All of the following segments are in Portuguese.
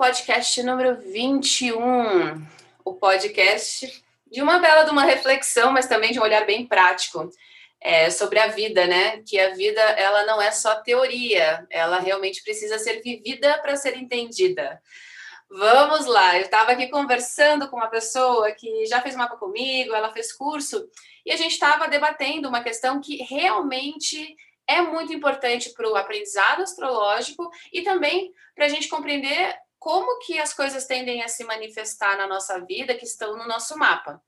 podcast número 21. O podcast de uma bela de uma reflexão, mas também de um olhar bem prático é, sobre a vida, né? Que a vida ela não é só teoria, ela realmente precisa ser vivida para ser entendida. Vamos lá, eu estava aqui conversando com uma pessoa que já fez mapa comigo, ela fez curso, e a gente estava debatendo uma questão que realmente é muito importante para o aprendizado astrológico e também para a gente compreender como que as coisas tendem a se manifestar na nossa vida que estão no nosso mapa.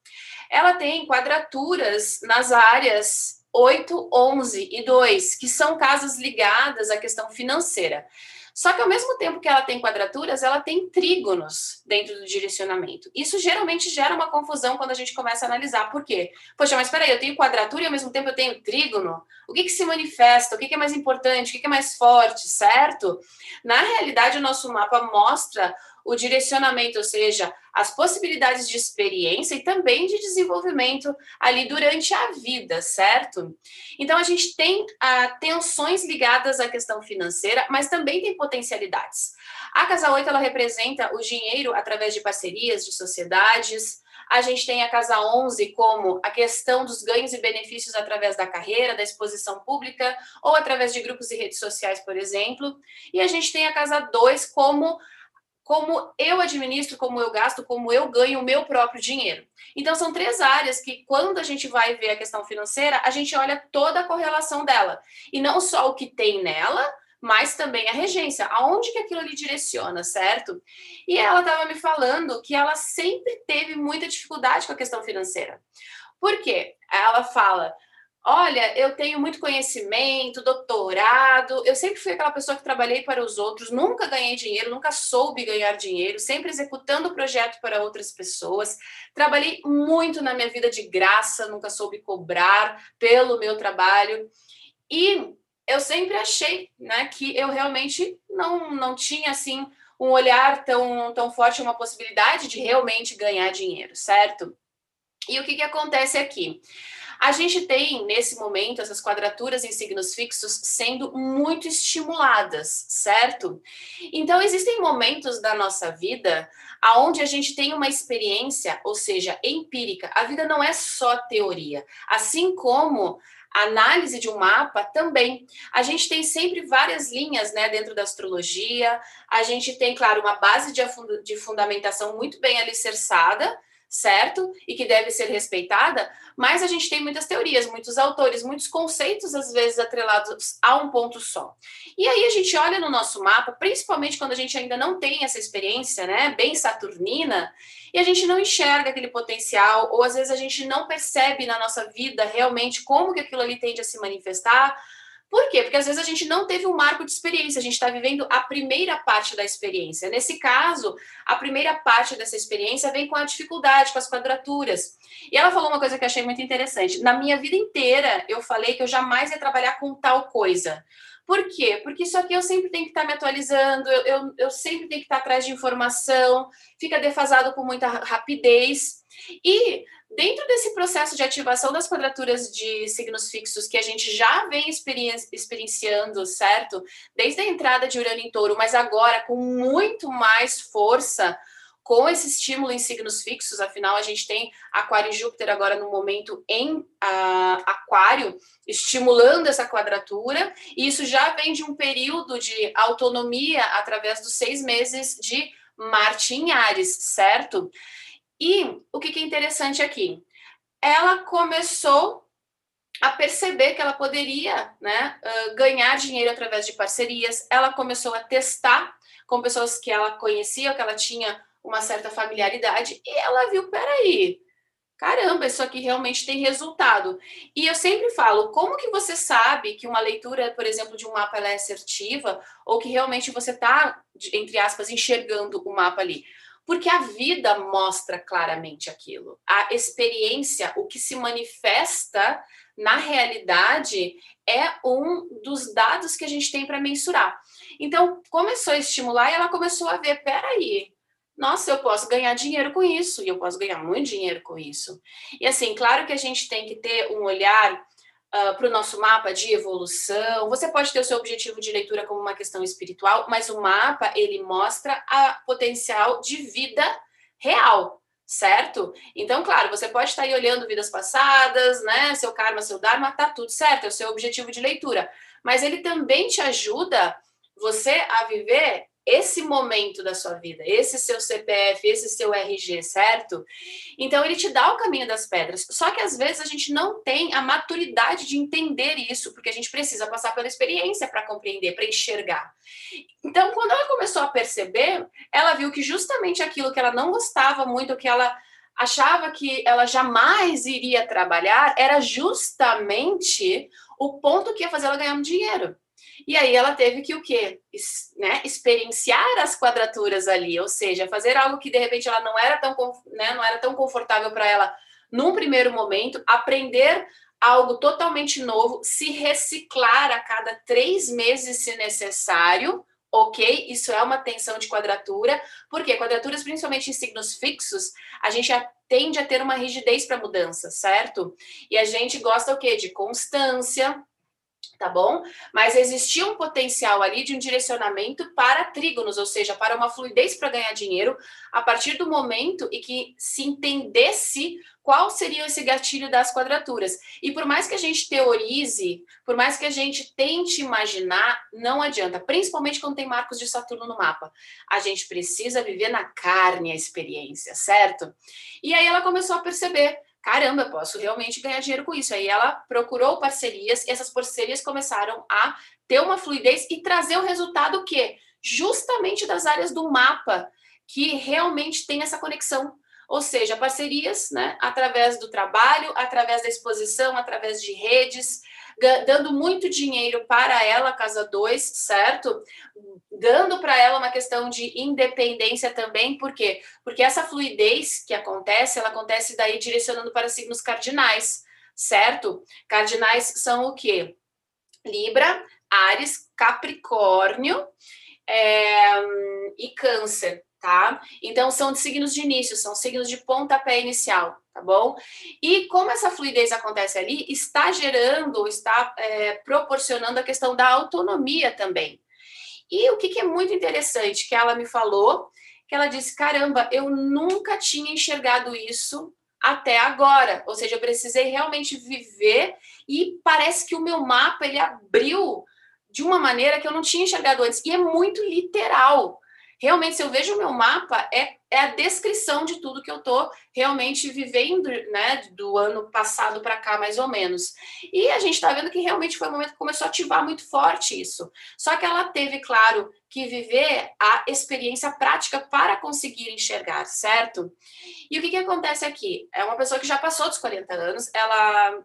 Ela tem quadraturas nas áreas 8, 11 e 2, que são casas ligadas à questão financeira. Só que ao mesmo tempo que ela tem quadraturas, ela tem trígonos dentro do direcionamento. Isso geralmente gera uma confusão quando a gente começa a analisar. Por quê? Poxa, mas peraí, eu tenho quadratura e ao mesmo tempo eu tenho trígono? O que, que se manifesta? O que, que é mais importante? O que, que é mais forte? Certo? Na realidade, o nosso mapa mostra o direcionamento, ou seja, as possibilidades de experiência e também de desenvolvimento ali durante a vida, certo? Então a gente tem ah, tensões ligadas à questão financeira, mas também tem potencialidades. A Casa 8 ela representa o dinheiro através de parcerias, de sociedades. A gente tem a Casa 11 como a questão dos ganhos e benefícios através da carreira, da exposição pública ou através de grupos e redes sociais, por exemplo. E a gente tem a Casa 2 como como eu administro, como eu gasto, como eu ganho o meu próprio dinheiro. Então, são três áreas que, quando a gente vai ver a questão financeira, a gente olha toda a correlação dela. E não só o que tem nela, mas também a regência, aonde que aquilo lhe direciona, certo? E ela estava me falando que ela sempre teve muita dificuldade com a questão financeira. Por quê? Ela fala, Olha, eu tenho muito conhecimento, doutorado. Eu sempre fui aquela pessoa que trabalhei para os outros, nunca ganhei dinheiro, nunca soube ganhar dinheiro, sempre executando o projeto para outras pessoas. Trabalhei muito na minha vida de graça, nunca soube cobrar pelo meu trabalho. E eu sempre achei, né, que eu realmente não não tinha assim um olhar tão tão forte, uma possibilidade de realmente ganhar dinheiro, certo? E o que que acontece aqui? A gente tem, nesse momento, essas quadraturas em signos fixos sendo muito estimuladas, certo? Então, existem momentos da nossa vida aonde a gente tem uma experiência, ou seja, empírica. A vida não é só teoria. Assim como a análise de um mapa também. A gente tem sempre várias linhas né, dentro da astrologia. A gente tem, claro, uma base de, de fundamentação muito bem alicerçada, certo? E que deve ser respeitada, mas a gente tem muitas teorias, muitos autores, muitos conceitos, às vezes, atrelados a um ponto só. E aí a gente olha no nosso mapa, principalmente quando a gente ainda não tem essa experiência, né, bem saturnina, e a gente não enxerga aquele potencial, ou às vezes a gente não percebe na nossa vida realmente como que aquilo ali tende a se manifestar, por quê? Porque às vezes a gente não teve um marco de experiência, a gente está vivendo a primeira parte da experiência. Nesse caso, a primeira parte dessa experiência vem com a dificuldade, com as quadraturas. E ela falou uma coisa que eu achei muito interessante. Na minha vida inteira, eu falei que eu jamais ia trabalhar com tal coisa. Por quê? Porque isso aqui eu sempre tenho que estar me atualizando, eu, eu, eu sempre tenho que estar atrás de informação, fica defasado com muita rapidez. E dentro desse processo de ativação das quadraturas de signos fixos que a gente já vem experienciando, certo? Desde a entrada de Urano em Touro, mas agora com muito mais força, com esse estímulo em signos fixos, afinal a gente tem Aquário e Júpiter agora no momento em uh, Aquário, estimulando essa quadratura, e isso já vem de um período de autonomia através dos seis meses de Marte em Ares, certo? E o que, é interessante aqui? Ela começou a perceber que ela poderia né, ganhar dinheiro através de parcerias. Ela começou a testar com pessoas que ela conhecia, que ela tinha uma certa familiaridade, e ela viu: peraí, caramba, isso aqui realmente tem resultado. E eu sempre falo, como que você sabe que uma leitura, por exemplo, de um mapa é assertiva, ou que realmente você está, entre aspas, enxergando o mapa ali? Porque a vida mostra claramente aquilo. A experiência, o que se manifesta na realidade, é um dos dados que a gente tem para mensurar. Então, começou a estimular e ela começou a ver: peraí, nossa, eu posso ganhar dinheiro com isso, e eu posso ganhar muito dinheiro com isso. E assim, claro que a gente tem que ter um olhar uh, para o nosso mapa de evolução. Você pode ter o seu objetivo de leitura como uma questão espiritual, mas o mapa ele mostra a potencial de vida real, certo? Então, claro, você pode estar aí olhando vidas passadas, né? Seu karma, seu dharma, tá tudo certo, é o seu objetivo de leitura. Mas ele também te ajuda você a viver esse momento da sua vida, esse seu CPF, esse seu RG, certo? Então ele te dá o caminho das pedras. Só que às vezes a gente não tem a maturidade de entender isso, porque a gente precisa passar pela experiência para compreender, para enxergar. Então, quando ela começou a perceber, ela viu que justamente aquilo que ela não gostava muito, que ela achava que ela jamais iria trabalhar, era justamente o ponto que ia fazer ela ganhar um dinheiro. E aí ela teve que o quê? Es, né, experienciar as quadraturas ali, ou seja, fazer algo que de repente ela não era tão, né, não era tão confortável para ela num primeiro momento, aprender algo totalmente novo, se reciclar a cada três meses se necessário, ok? Isso é uma tensão de quadratura, porque quadraturas, principalmente em signos fixos, a gente tende a ter uma rigidez para mudança, certo? E a gente gosta o quê? De constância, tá bom? Mas existia um potencial ali de um direcionamento para trígonos, ou seja, para uma fluidez para ganhar dinheiro, a partir do momento em que se entendesse qual seria esse gatilho das quadraturas. E por mais que a gente teorize, por mais que a gente tente imaginar, não adianta, principalmente quando tem marcos de Saturno no mapa. A gente precisa viver na carne a experiência, certo? E aí ela começou a perceber caramba, posso realmente ganhar dinheiro com isso. Aí ela procurou parcerias e essas parcerias começaram a ter uma fluidez e trazer o resultado que justamente das áreas do mapa que realmente tem essa conexão. Ou seja, parcerias, né, através do trabalho, através da exposição, através de redes, dando muito dinheiro para ela, casa 2, certo? Dando para ela uma questão de independência também, por quê? Porque essa fluidez que acontece, ela acontece daí direcionando para signos cardinais, certo? Cardinais são o quê? Libra, Ares, Capricórnio é, e Câncer tá? Então, são signos de início, são signos de pontapé inicial, tá bom? E como essa fluidez acontece ali, está gerando, está é, proporcionando a questão da autonomia também. E o que, que é muito interessante, que ela me falou, que ela disse, caramba, eu nunca tinha enxergado isso até agora, ou seja, eu precisei realmente viver e parece que o meu mapa, ele abriu de uma maneira que eu não tinha enxergado antes, e é muito literal, realmente, se eu vejo o meu mapa, é, é a descrição de tudo que eu estou realmente vivendo, né, do ano passado para cá, mais ou menos. E a gente está vendo que realmente foi um momento que começou a ativar muito forte isso. Só que ela teve, claro, que viver a experiência prática para conseguir enxergar, certo? E o que, que acontece aqui? É uma pessoa que já passou dos 40 anos, ela.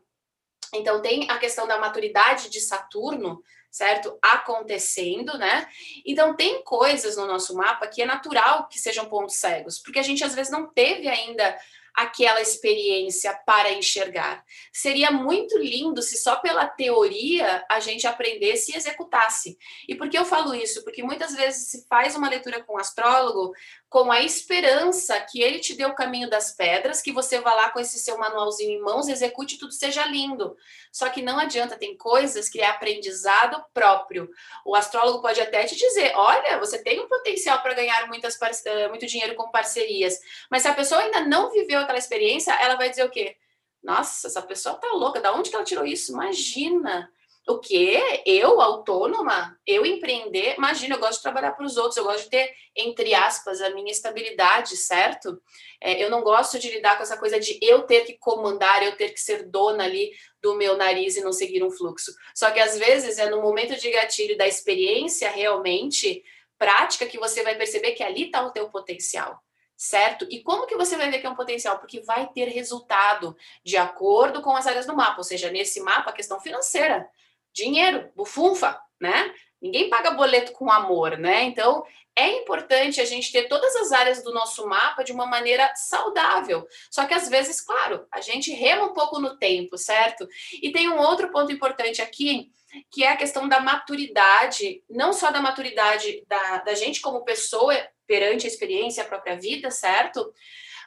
Então, tem a questão da maturidade de Saturno, certo? Acontecendo, né? Então, tem coisas no nosso mapa que é natural que sejam pontos cegos, porque a gente às vezes não teve ainda aquela experiência para enxergar. Seria muito lindo se só pela teoria a gente aprendesse e executasse. E por que eu falo isso? Porque muitas vezes se faz uma leitura com um astrólogo com a esperança que ele te dê o caminho das pedras, que você vá lá com esse seu manualzinho em mãos, execute tudo seja lindo. Só que não adianta, tem coisas que é aprendizado próprio. O astrólogo pode até te dizer: olha, você tem um potencial para ganhar muitas, eh, muito dinheiro com parcerias, mas se a pessoa ainda não viveu aquela experiência, ela vai dizer o quê? Nossa, essa pessoa tá louca, da onde que ela tirou isso? Imagina! O quê? Eu, autônoma? Eu empreender? Imagina, eu gosto de trabalhar para os outros, eu gosto de ter, entre aspas, a minha estabilidade, certo? É, eu não gosto de lidar com essa coisa de eu ter que comandar, eu ter que ser dona ali do meu nariz e não seguir um fluxo. Só que às vezes é no momento de gatilho da experiência realmente prática que você vai perceber que ali está o teu potencial certo? E como que você vai ver que é um potencial? Porque vai ter resultado de acordo com as áreas do mapa, ou seja, nesse mapa a questão financeira dinheiro, bufunfa, né? Ninguém paga boleto com amor, né? Então, é importante a gente ter todas as áreas do nosso mapa de uma maneira saudável. Só que às vezes, claro, a gente rema um pouco no tempo, certo? E tem um outro ponto importante aqui, que é a questão da maturidade, não só da maturidade da, da gente como pessoa perante a experiência, a própria vida, certo?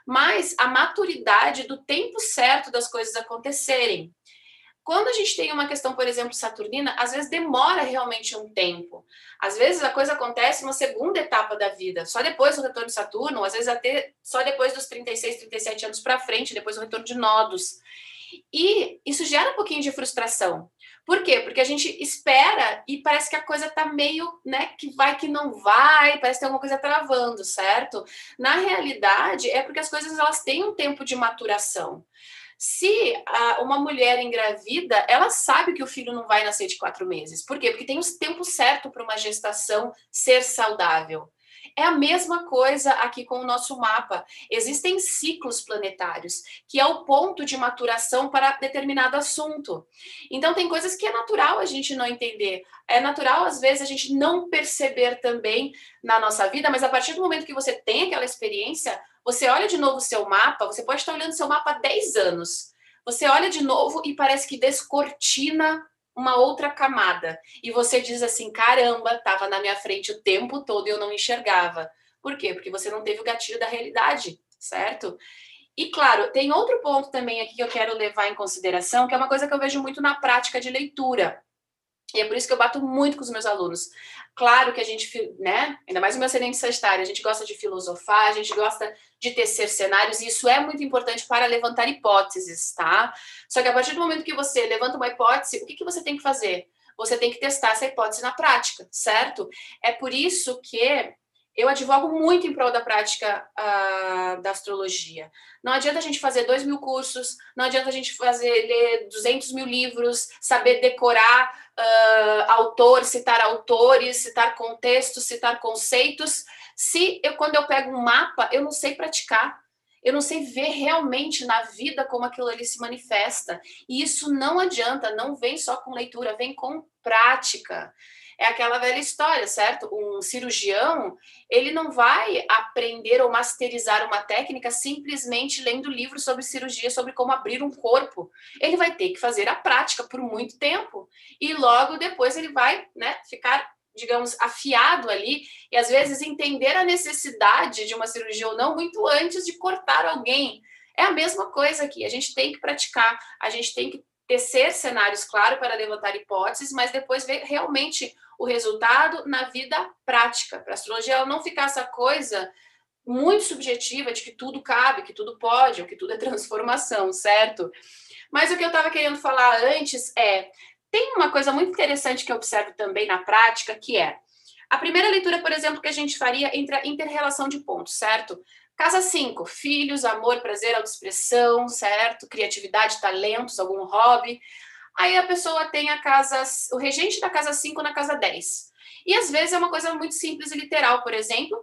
Mas a maturidade do tempo certo das coisas acontecerem. Quando a gente tem uma questão, por exemplo, saturnina, às vezes demora realmente um tempo. Às vezes a coisa acontece numa segunda etapa da vida, só depois do retorno de Saturno, às vezes até só depois dos 36, 37 anos para frente, depois do retorno de nodos. E isso gera um pouquinho de frustração. Por quê? Porque a gente espera e parece que a coisa tá meio, né, que vai que não vai, parece que tem alguma coisa travando, certo? Na realidade, é porque as coisas elas têm um tempo de maturação. Se a, uma mulher engravida, ela sabe que o filho não vai nascer de quatro meses. Por quê? Porque tem o tempo certo para uma gestação ser saudável. É a mesma coisa aqui com o nosso mapa. Existem ciclos planetários, que é o ponto de maturação para determinado assunto. Então, tem coisas que é natural a gente não entender. É natural, às vezes, a gente não perceber também na nossa vida, mas a partir do momento que você tem aquela experiência, você olha de novo o seu mapa, você pode estar olhando seu mapa há 10 anos. Você olha de novo e parece que descortina uma outra camada. E você diz assim: caramba, estava na minha frente o tempo todo e eu não enxergava. Por quê? Porque você não teve o gatilho da realidade, certo? E claro, tem outro ponto também aqui que eu quero levar em consideração, que é uma coisa que eu vejo muito na prática de leitura. E é por isso que eu bato muito com os meus alunos. Claro que a gente, né? Ainda mais o meu ascendente sagitário, a gente gosta de filosofar, a gente gosta de tecer cenários, e isso é muito importante para levantar hipóteses, tá? Só que a partir do momento que você levanta uma hipótese, o que, que você tem que fazer? Você tem que testar essa hipótese na prática, certo? É por isso que eu advogo muito em prol da prática uh, da astrologia. Não adianta a gente fazer dois mil cursos, não adianta a gente fazer ler 200 mil livros, saber decorar uh, autores, citar autores, citar contextos, citar conceitos, se eu, quando eu pego um mapa, eu não sei praticar. Eu não sei ver realmente na vida como aquilo ali se manifesta. E isso não adianta, não vem só com leitura, vem com prática é aquela velha história, certo? Um cirurgião, ele não vai aprender ou masterizar uma técnica simplesmente lendo livros sobre cirurgia, sobre como abrir um corpo. Ele vai ter que fazer a prática por muito tempo e logo depois ele vai, né, ficar digamos, afiado ali, e às vezes entender a necessidade de uma cirurgia ou não muito antes de cortar alguém. É a mesma coisa aqui, a gente tem que praticar, a gente tem que tecer cenários, claro, para levantar hipóteses, mas depois ver realmente o resultado na vida prática, para a astrologia não ficar essa coisa muito subjetiva de que tudo cabe, que tudo pode, ou que tudo é transformação, certo? Mas o que eu estava querendo falar antes é: tem uma coisa muito interessante que eu observo também na prática, que é a primeira leitura, por exemplo, que a gente faria entre a interrelação de pontos, certo? Casa 5, filhos, amor, prazer, autoexpressão, certo? Criatividade, talentos, algum hobby. Aí a pessoa tem a casa, o regente da casa 5 na casa 10. E às vezes é uma coisa muito simples e literal, por exemplo.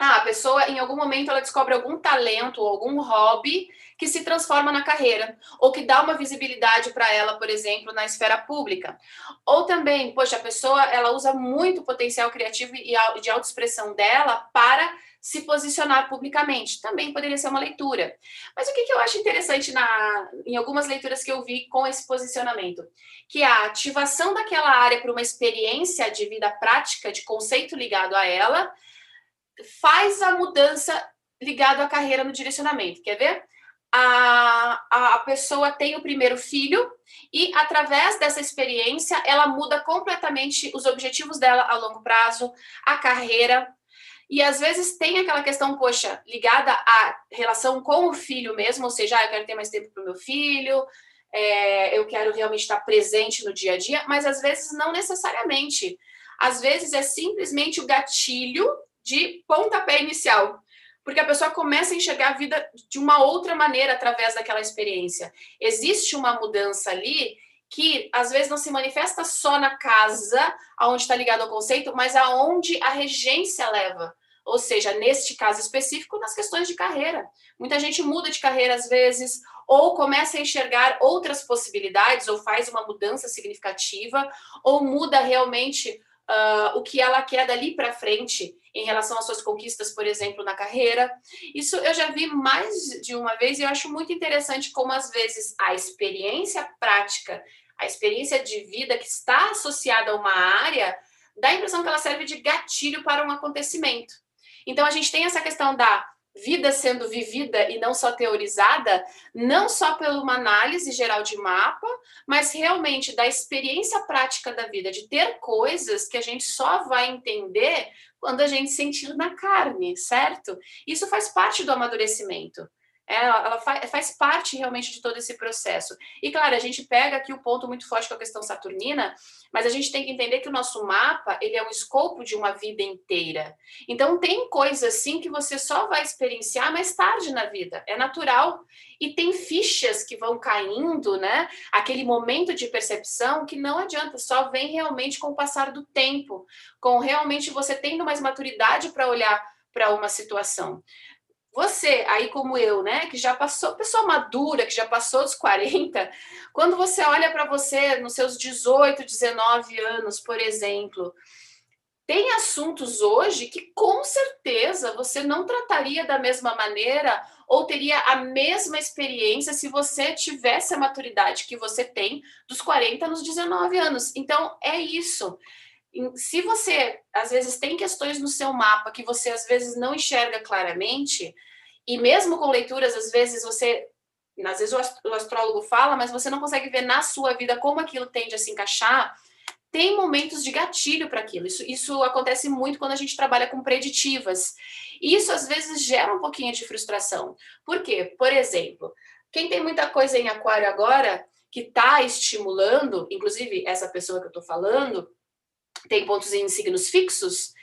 Ah, a pessoa, em algum momento, ela descobre algum talento ou algum hobby que se transforma na carreira, ou que dá uma visibilidade para ela, por exemplo, na esfera pública. Ou também, poxa, a pessoa ela usa muito o potencial criativo e de autoexpressão dela para se posicionar publicamente. Também poderia ser uma leitura. Mas o que, que eu acho interessante na, em algumas leituras que eu vi com esse posicionamento? Que a ativação daquela área para uma experiência de vida prática, de conceito ligado a ela, faz a mudança ligado à carreira no direcionamento. Quer ver? A, a pessoa tem o primeiro filho e, através dessa experiência, ela muda completamente os objetivos dela a longo prazo, a carreira, e às vezes tem aquela questão, poxa, ligada à relação com o filho mesmo, ou seja, ah, eu quero ter mais tempo para o meu filho, é, eu quero realmente estar presente no dia a dia, mas às vezes não necessariamente. Às vezes é simplesmente o gatilho de pontapé inicial, porque a pessoa começa a enxergar a vida de uma outra maneira através daquela experiência. Existe uma mudança ali que às vezes não se manifesta só na casa, aonde está ligado ao conceito, mas aonde a regência leva. Ou seja, neste caso específico, nas questões de carreira. Muita gente muda de carreira às vezes, ou começa a enxergar outras possibilidades, ou faz uma mudança significativa, ou muda realmente uh, o que ela quer dali para frente em relação às suas conquistas, por exemplo, na carreira. Isso eu já vi mais de uma vez e eu acho muito interessante como às vezes a experiência prática, a experiência de vida que está associada a uma área, dá a impressão que ela serve de gatilho para um acontecimento. Então a gente tem essa questão da vida sendo vivida e não só teorizada, não só pela uma análise geral de mapa, mas realmente da experiência prática da vida, de ter coisas que a gente só vai entender quando a gente sentir na carne, certo? Isso faz parte do amadurecimento. É, ela, ela faz, faz, parte realmente de todo esse processo. E claro, a gente pega aqui o ponto muito forte com a questão saturnina, mas a gente tem que entender que o nosso mapa ele é o escopo de uma vida inteira. Então tem coisas assim que você só vai experienciar mais tarde na vida. É natural. E tem fichas que vão caindo, né? Aquele momento de percepção que não adianta, só vem realmente com o passar do tempo, com realmente você tendo mais maturidade para olhar para uma situação. Você, aí como eu, né, que já passou, pessoa madura, que já passou dos 40, quando você olha para você nos seus 18, 19 anos, por exemplo, tem assuntos hoje que com certeza você não trataria da mesma maneira ou teria a mesma experiência se você tivesse a maturidade que você tem dos 40 nos 19 anos. Então, é isso. Se você, às vezes, tem questões no seu mapa que você, às vezes, não enxerga claramente, e mesmo com leituras, às vezes você, às vezes o astrólogo fala, mas você não consegue ver na sua vida como aquilo tende a se encaixar. Tem momentos de gatilho para aquilo. Isso, isso acontece muito quando a gente trabalha com preditivas. E isso às vezes gera um pouquinho de frustração. Por quê? Por exemplo, quem tem muita coisa em aquário agora, que está estimulando, inclusive essa pessoa que eu estou falando, tem pontos em signos fixos,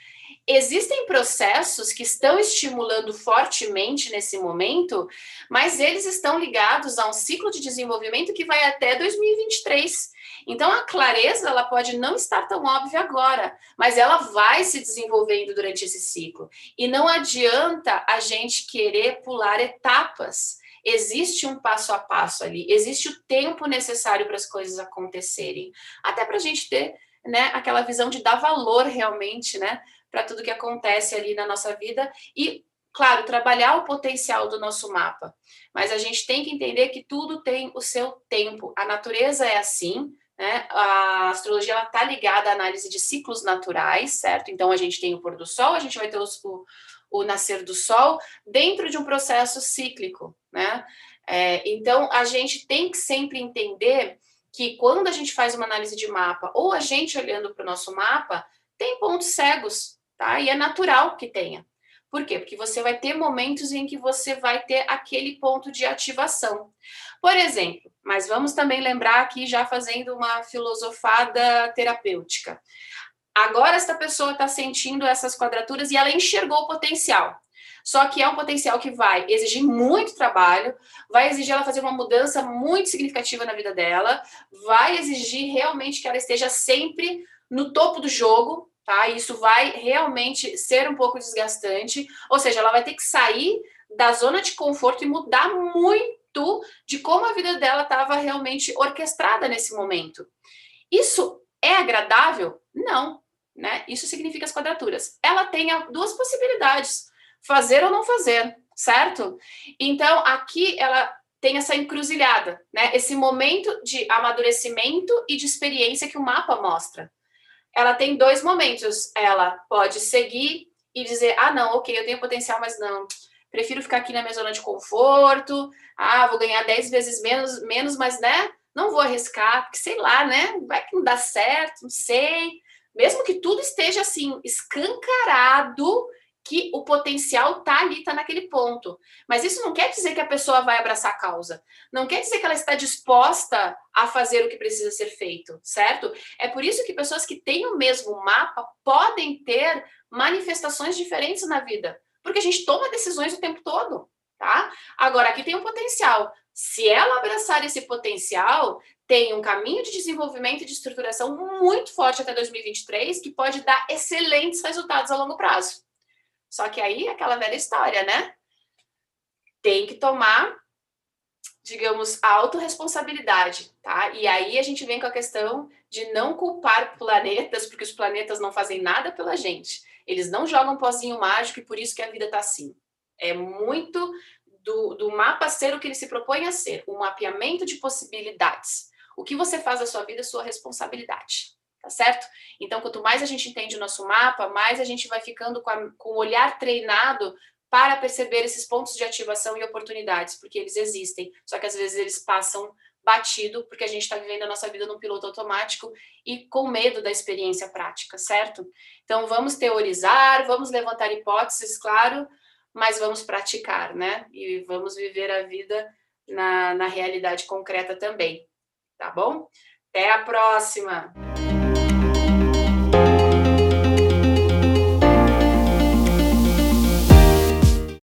Existem processos que estão estimulando fortemente nesse momento, mas eles estão ligados a um ciclo de desenvolvimento que vai até 2023. Então a clareza ela pode não estar tão óbvia agora, mas ela vai se desenvolvendo durante esse ciclo. E não adianta a gente querer pular etapas. Existe um passo a passo ali, existe o tempo necessário para as coisas acontecerem, até para a gente ter né, aquela visão de dar valor realmente, né, para tudo que acontece ali na nossa vida e, claro, trabalhar o potencial do nosso mapa. Mas a gente tem que entender que tudo tem o seu tempo. A natureza é assim, né? A astrologia está ligada à análise de ciclos naturais, certo? Então a gente tem o pôr do sol, a gente vai ter os, o, o nascer do sol dentro de um processo cíclico, né? É, então a gente tem que sempre entender que quando a gente faz uma análise de mapa, ou a gente olhando para o nosso mapa, tem pontos cegos, tá? E é natural que tenha. Por quê? Porque você vai ter momentos em que você vai ter aquele ponto de ativação. Por exemplo, mas vamos também lembrar aqui, já fazendo uma filosofada terapêutica. Agora, esta pessoa está sentindo essas quadraturas e ela enxergou o potencial. Só que é um potencial que vai exigir muito trabalho, vai exigir ela fazer uma mudança muito significativa na vida dela, vai exigir realmente que ela esteja sempre no topo do jogo, tá? Isso vai realmente ser um pouco desgastante, ou seja, ela vai ter que sair da zona de conforto e mudar muito de como a vida dela estava realmente orquestrada nesse momento. Isso é agradável? Não, né? Isso significa as quadraturas. Ela tem duas possibilidades: fazer ou não fazer, certo? Então, aqui ela tem essa encruzilhada, né? Esse momento de amadurecimento e de experiência que o mapa mostra ela tem dois momentos. Ela pode seguir e dizer: ah, não, ok, eu tenho potencial, mas não. Prefiro ficar aqui na minha zona de conforto. Ah, vou ganhar dez vezes menos, menos, mas né? Não vou arriscar, porque sei lá, né? Vai que não dá certo, não sei. Mesmo que tudo esteja assim, escancarado, que o potencial tá ali, tá naquele ponto. Mas isso não quer dizer que a pessoa vai abraçar a causa. Não quer dizer que ela está disposta a fazer o que precisa ser feito, certo? É por isso que pessoas que têm o mesmo mapa podem ter manifestações diferentes na vida, porque a gente toma decisões o tempo todo, tá? Agora aqui tem um potencial. Se ela abraçar esse potencial, tem um caminho de desenvolvimento e de estruturação muito forte até 2023 que pode dar excelentes resultados a longo prazo. Só que aí aquela velha história, né? Tem que tomar, digamos, a autorresponsabilidade, tá? E aí a gente vem com a questão de não culpar planetas, porque os planetas não fazem nada pela gente. Eles não jogam pozinho mágico e por isso que a vida tá assim. É muito do, do mapa ser o que ele se propõe a ser, um mapeamento de possibilidades. O que você faz da sua vida é sua responsabilidade tá certo? Então, quanto mais a gente entende o nosso mapa, mais a gente vai ficando com, a, com o olhar treinado para perceber esses pontos de ativação e oportunidades, porque eles existem, só que às vezes eles passam batido, porque a gente está vivendo a nossa vida num piloto automático e com medo da experiência prática, certo? Então, vamos teorizar, vamos levantar hipóteses, claro, mas vamos praticar, né? E vamos viver a vida na, na realidade concreta também, tá bom? Até a próxima!